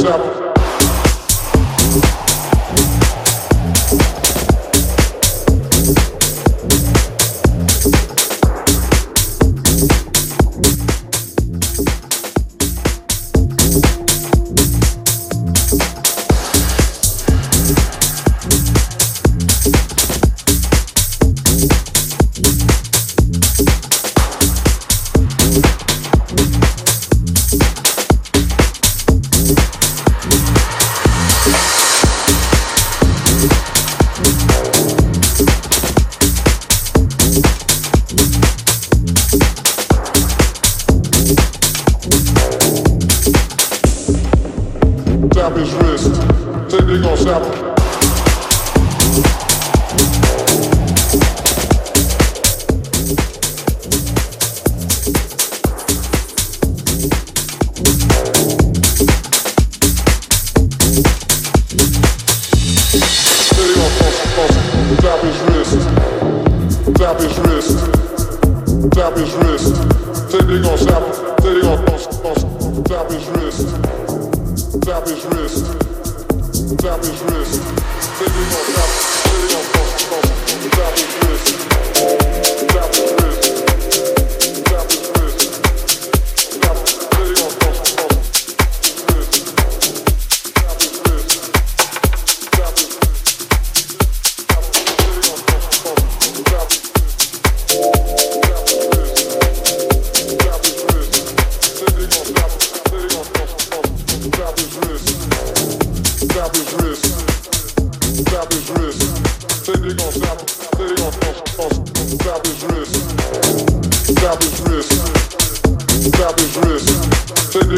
Say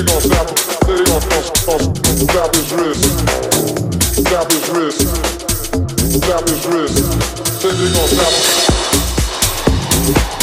he gon' snap it. Then he gon' snap his wrist. Snap his wrist. Snap his wrist. Then he gon' snap it.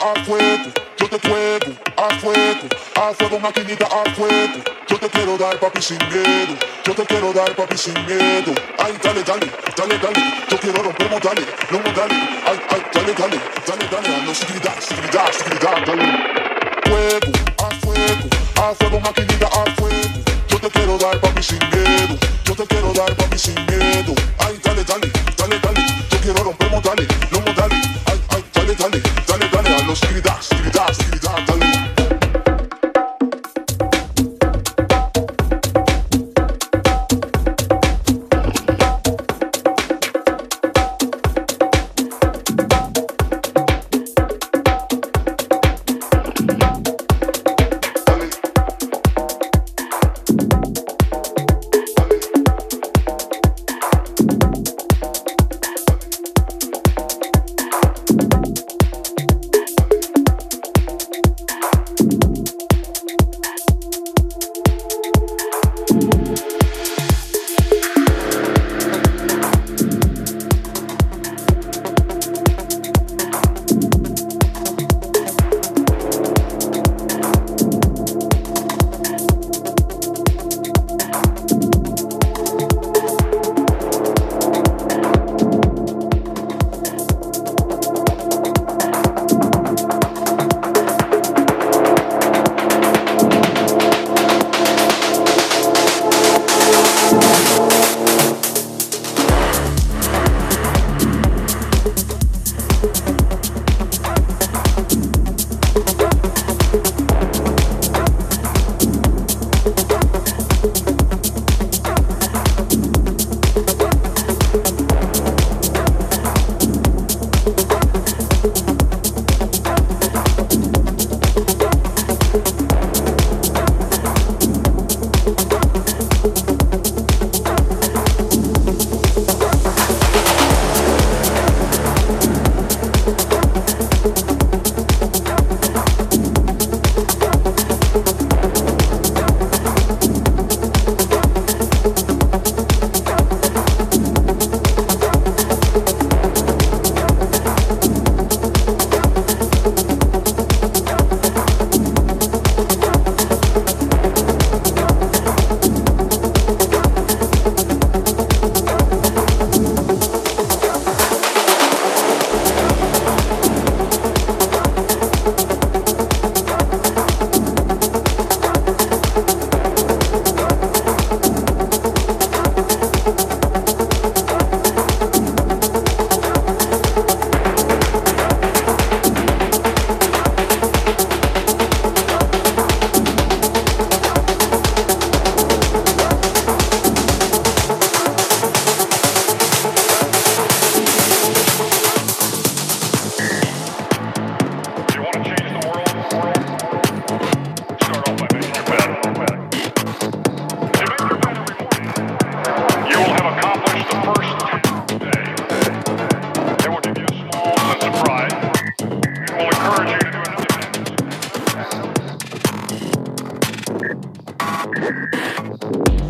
A fuego. Yo te fuego, a fuego, a fuego, maquinita, a fuego. Yo te quiero dar papi sin miedo, yo te quiero dar papi sin miedo. Ay, dale, dale, dale, dale, yo quiero romper dale, no dale. Ay, ay, dale, dale, dale, dale, a no seguridad, seguridad, seguridad, dale. Fuego, a fuego, a fuego, maquinita, a fuego. Yo te quiero dar papi sin miedo, yo te quiero dar papi sin miedo.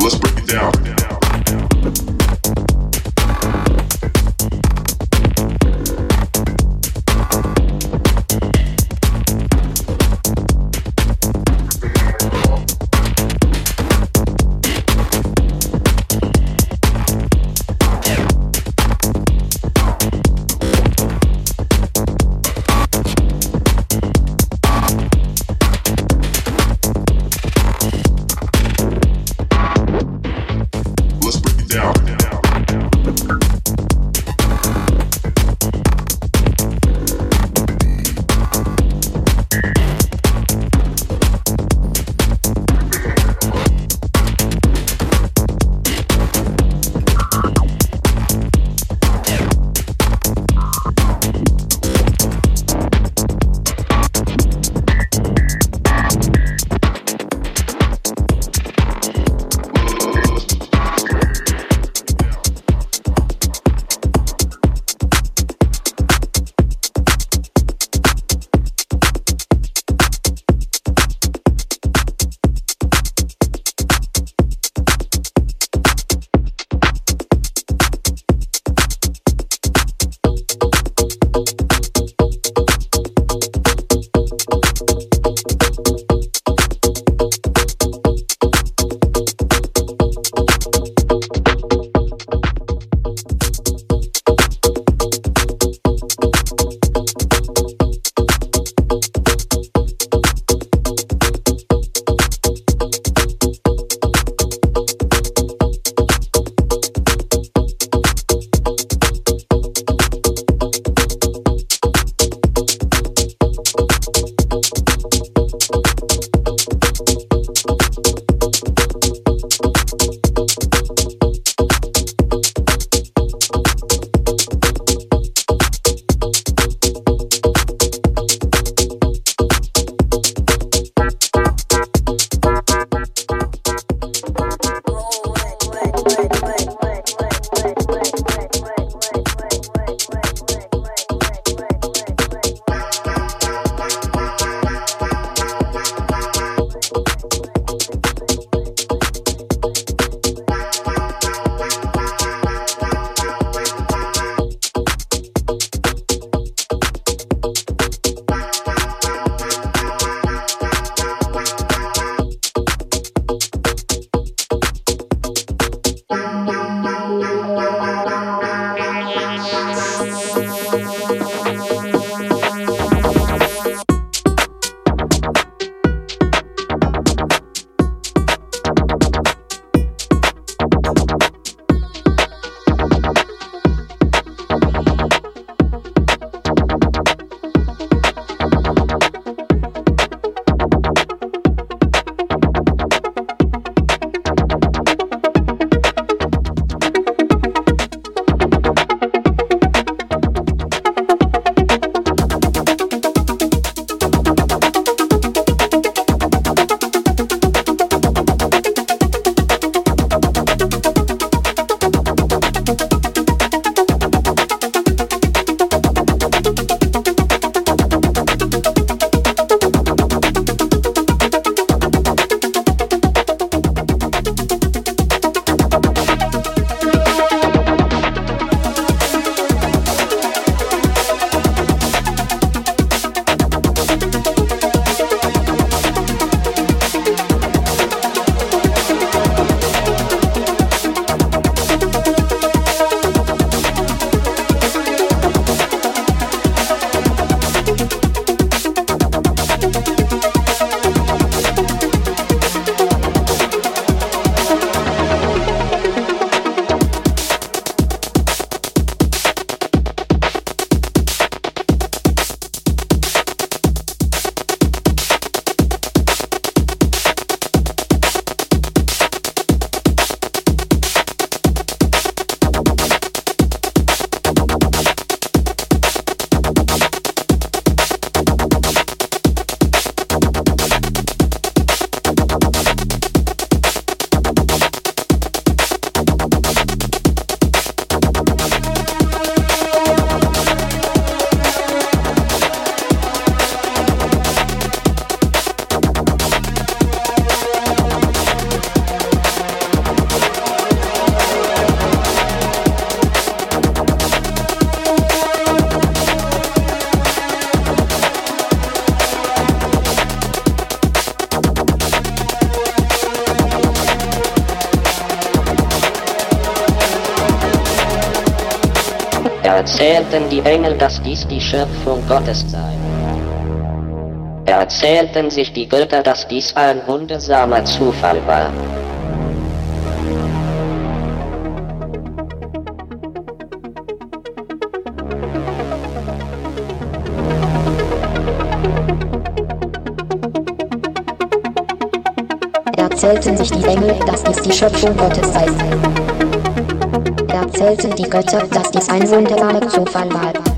Let's break it down. Erzählten die Engel, dass dies die Schöpfung Gottes sei. Erzählten sich die Götter, dass dies ein wundersamer Zufall war. Erzählten sich die Engel, dass dies die Schöpfung Gottes sei. Erzählten die Götter, dass dies ein wunderbarer Zufall war.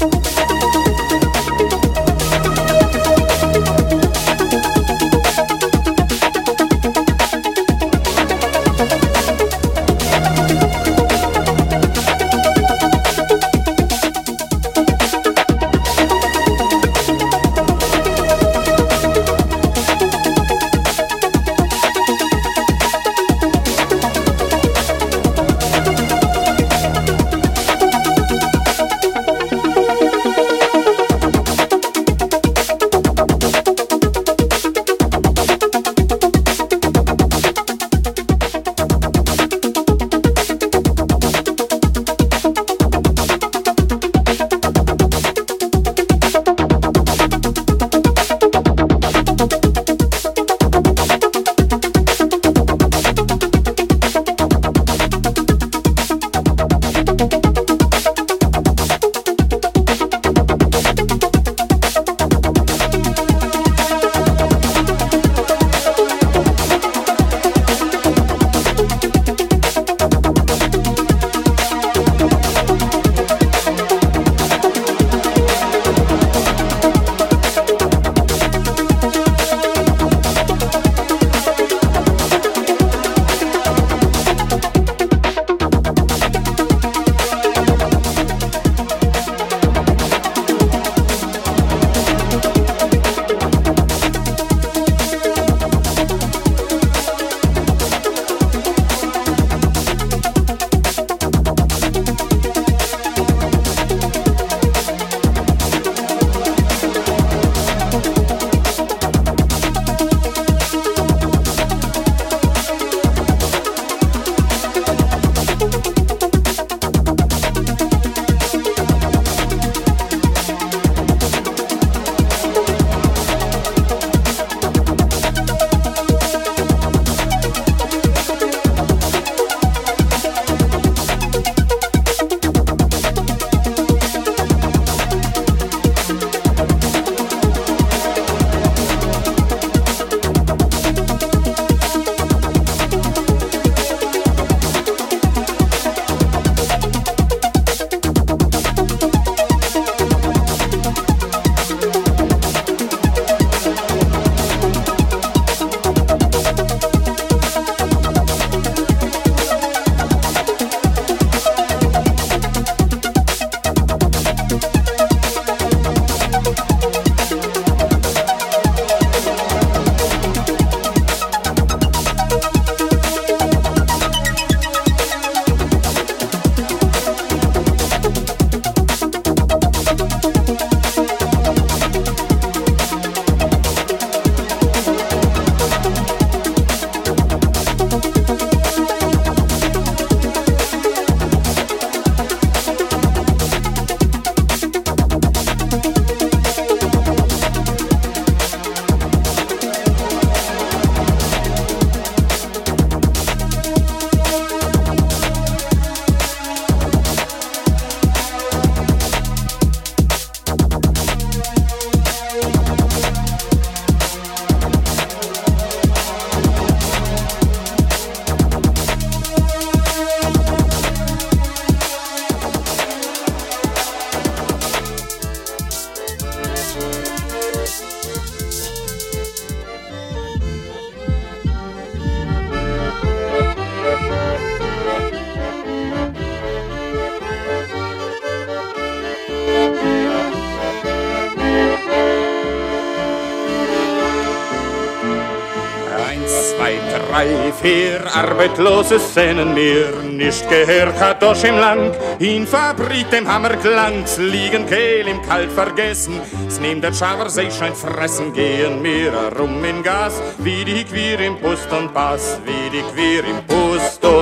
Arbeitslose sehnen mir nicht gehört. Hat doch im Land in Fabrik dem Hammerglanz liegen Kehl im Kalt vergessen. Es nimmt der Schaber sich schon fressen gehen mir rum in Gas. Wie die Queer im Pust und Pass wie die Queer im Pust und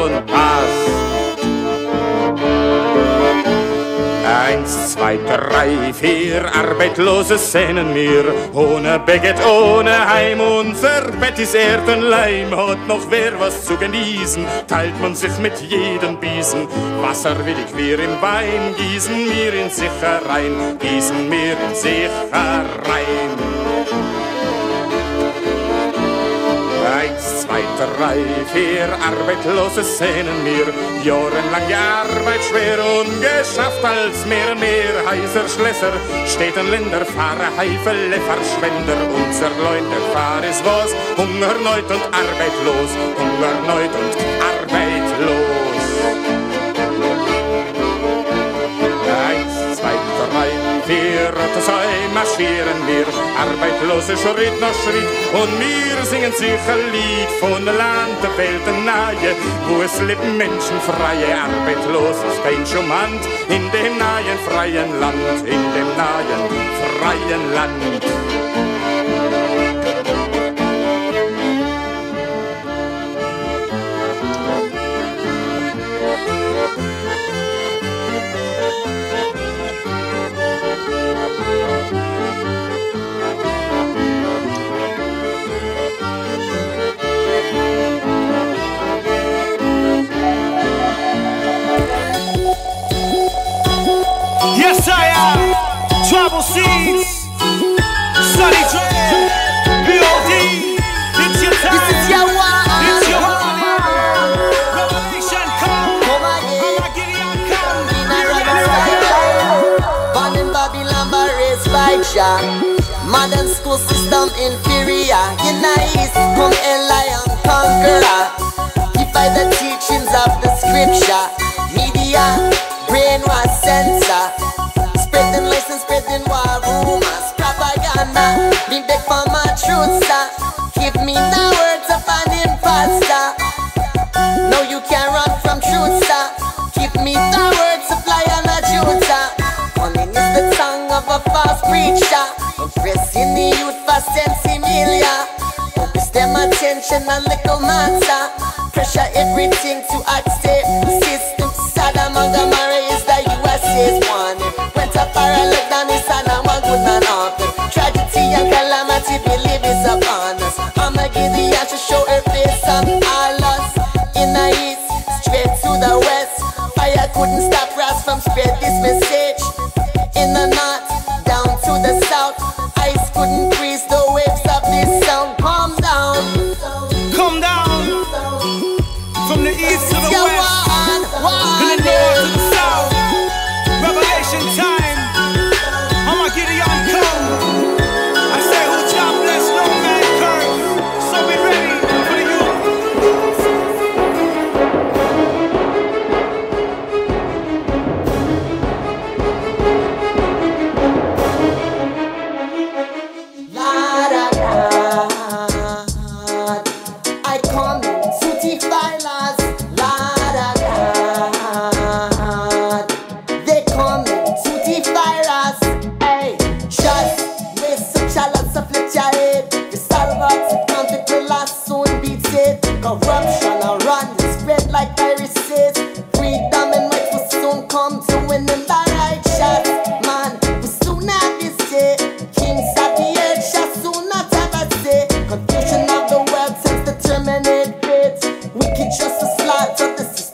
Eins, drei, vier Arbeitslose sehnen mir. Ohne Beget, ohne Heim, unser Bett ist Erdenleim. Hat noch wer was zu genießen, teilt man sich mit jedem Biesen. Wasser will ich wir im Wein, gießen mir in sich herein, gießen mir in sich herein. Drei, vier Arbeitslose sehnen mir. Die Arbeit schwer und geschafft als mehr mehr heißer Schlösser. Städten, Länder, Fahrer, Heifele, Verschwender. Unser Leute fahr ist was, Hungerneut und arbeitlos. Hungerneut und Wir zwei marschieren wir, arbeitlose Schritt nach Schritt und wir singen sicher Lied von Land der Welt nahe, wo es leben Menschen freie, arbeitslos ist kein Schumant in dem nahen freien Land, in dem nahen freien Land. Seeds. Sunny Dread. B.O.D. It's your time. This is your one. It's your one. Revelation come. Come again. Gideon come. In a rebel style. Born in Babylon, but raised by Jah. Modern school system inferior. In the east, come a lion conqueror. Defy the teachings of the scripture. Media, brainwash censor. Attention on little matter. Pressure everything to accept. System Sodom and Gomorrah is the USA's one. Went up a look down is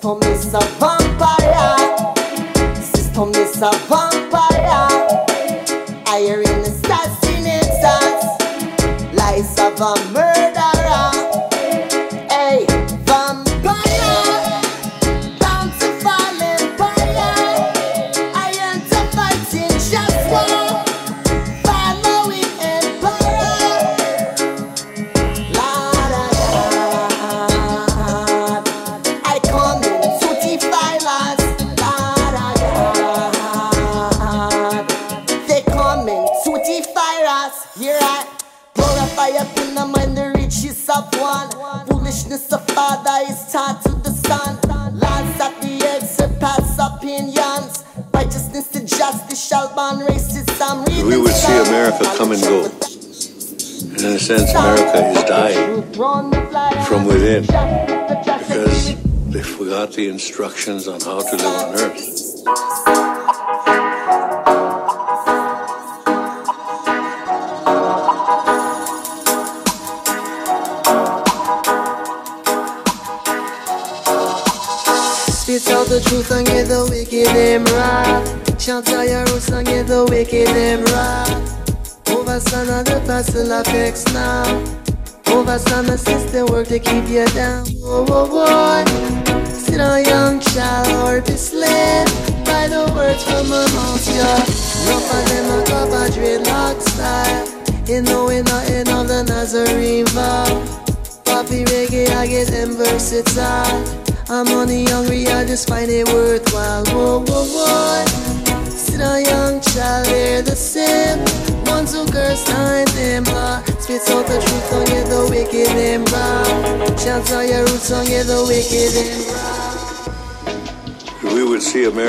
system is a vampire. System is a vampire. I hear in Hiring assassinators. Lies of a instructions on how to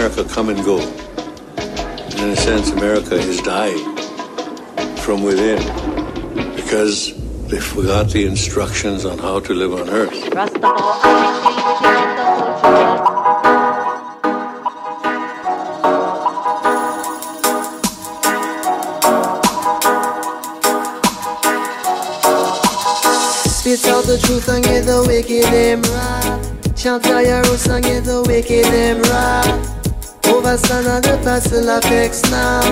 America come and go. In a sense, America is dying from within because they forgot the instructions on how to live on earth. Spit out the truth and get the wicked them right. Chant your roots and get the wicked them Overstand on the pastel affects now.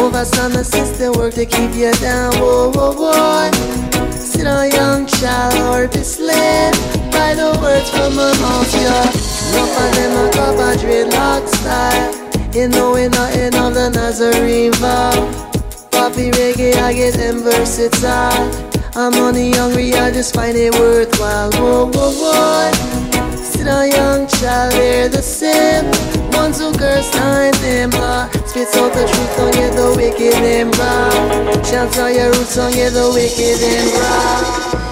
Overstand the system work to keep you down. Whoa, whoa, whoa. Sit on young child or be slave by the words from my mouth, yeah. Enough of them a cover dreadlock style. You know we nothing of the Nazarene vow. Poppy reggae, I get them versatile. I'm money hungry, I just find it worthwhile. Whoa, whoa, whoa. Sit on young child, they're the same. Ones who curse time them law. Spits out the truth, don't get the wicked them wrong. Chants on your roots, don't get the wicked them wrong.